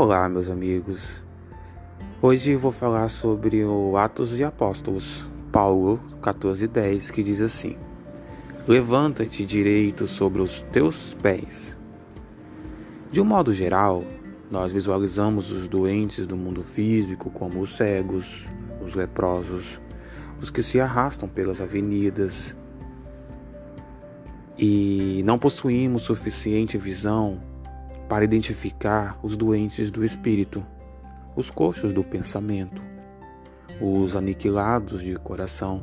Olá, meus amigos. Hoje vou falar sobre o Atos de Apóstolos, Paulo 14:10, que diz assim: Levanta-te direito sobre os teus pés. De um modo geral, nós visualizamos os doentes do mundo físico como os cegos, os leprosos, os que se arrastam pelas avenidas, e não possuímos suficiente visão para identificar os doentes do espírito, os coxos do pensamento, os aniquilados de coração.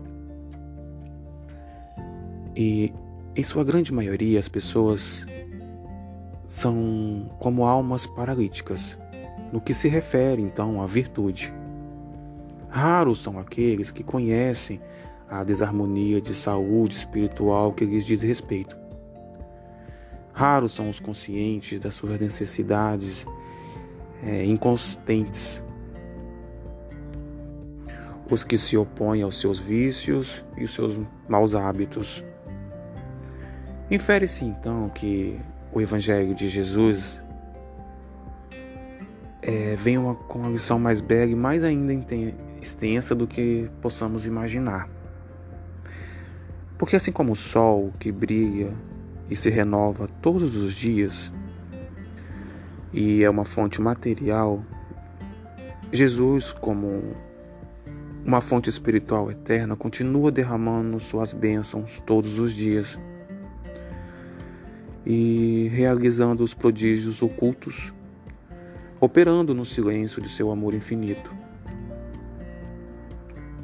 E, em sua grande maioria, as pessoas são como almas paralíticas, no que se refere então à virtude. Raros são aqueles que conhecem a desarmonia de saúde espiritual que lhes diz respeito. Raros são os conscientes das suas necessidades é, inconsistentes, os que se opõem aos seus vícios e os seus maus hábitos. Infere-se então que o Evangelho de Jesus é, vem uma, com uma lição mais bela e mais ainda extensa do que possamos imaginar. Porque assim como o sol que brilha e se renova todos os dias e é uma fonte material, Jesus, como uma fonte espiritual eterna, continua derramando suas bênçãos todos os dias e realizando os prodígios ocultos, operando no silêncio de seu amor infinito.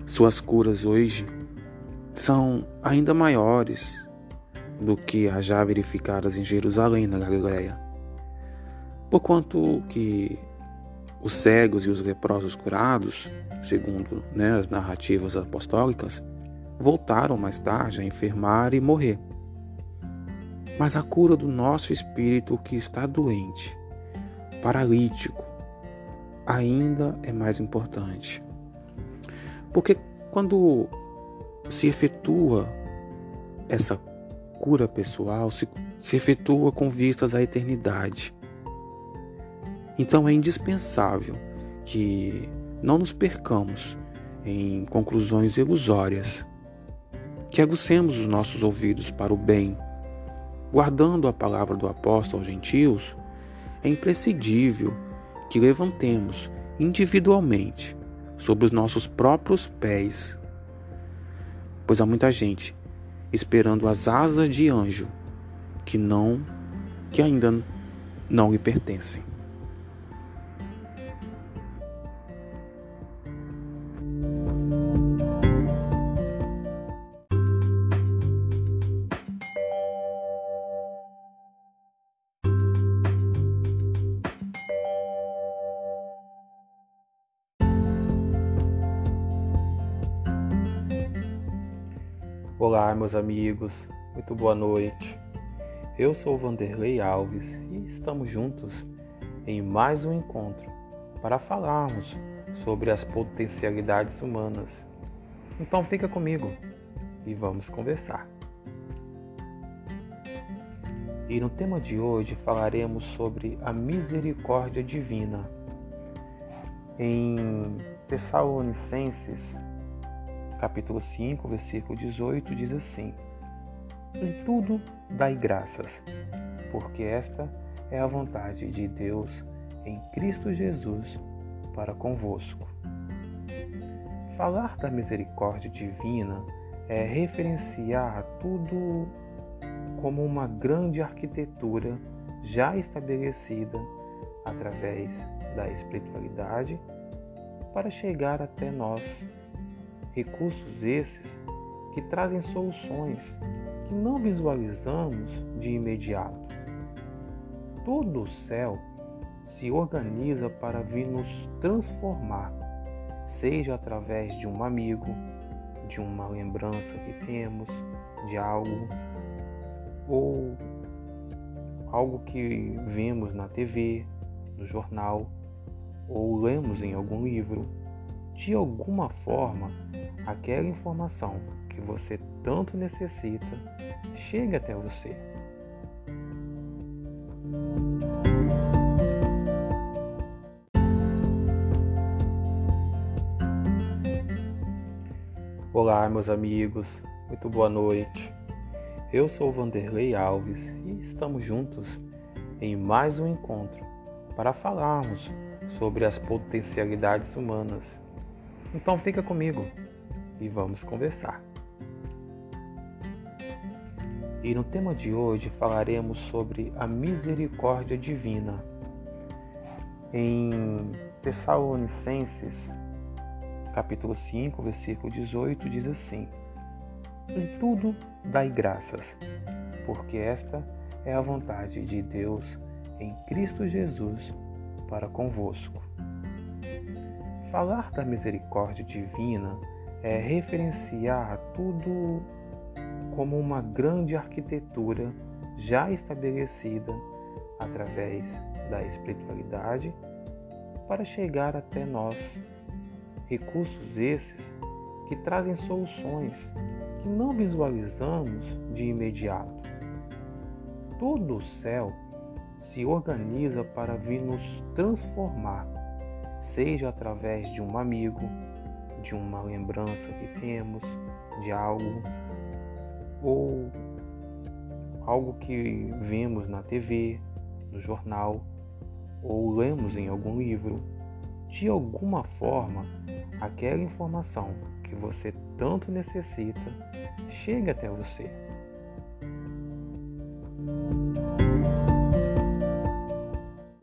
Suas curas hoje são ainda maiores do que as já verificadas em Jerusalém, na Galiléia. Porquanto que os cegos e os leprosos curados, segundo né, as narrativas apostólicas, voltaram mais tarde a enfermar e morrer. Mas a cura do nosso espírito que está doente, paralítico, ainda é mais importante. Porque quando se efetua essa cura pessoal, se, se efetua com vistas à eternidade. Então é indispensável que não nos percamos em conclusões ilusórias, que aguçemos os nossos ouvidos para o bem. Guardando a palavra do apóstolo aos gentios, é imprescindível que levantemos individualmente sobre os nossos próprios pés pois há muita gente esperando as asas de anjo que não que ainda não lhe pertencem. Olá, meus amigos, muito boa noite. Eu sou Vanderlei Alves e estamos juntos em mais um encontro para falarmos sobre as potencialidades humanas. Então fica comigo e vamos conversar. E no tema de hoje falaremos sobre a misericórdia divina. Em Tessalonicenses capítulo 5, versículo 18, diz assim: Em tudo dai graças, porque esta é a vontade de Deus em Cristo Jesus para convosco. Falar da misericórdia divina é referenciar tudo como uma grande arquitetura já estabelecida através da espiritualidade para chegar até nós Recursos esses que trazem soluções que não visualizamos de imediato. Todo o céu se organiza para vir nos transformar, seja através de um amigo, de uma lembrança que temos, de algo, ou algo que vemos na TV, no jornal, ou lemos em algum livro de alguma forma, aquela informação que você tanto necessita chega até você. Olá, meus amigos, muito boa noite. Eu sou Vanderlei Alves e estamos juntos em mais um encontro para falarmos sobre as potencialidades humanas. Então fica comigo e vamos conversar. E no tema de hoje falaremos sobre a misericórdia divina. Em Tessalonicenses, capítulo 5, versículo 18, diz assim: Em tudo dai graças, porque esta é a vontade de Deus em Cristo Jesus para convosco. Falar da misericórdia divina é referenciar tudo como uma grande arquitetura já estabelecida através da espiritualidade para chegar até nós. Recursos esses que trazem soluções que não visualizamos de imediato. Todo o céu se organiza para vir nos transformar, seja através de um amigo, de uma lembrança que temos, de algo, ou algo que vemos na TV, no jornal, ou lemos em algum livro. De alguma forma, aquela informação que você tanto necessita chega até você.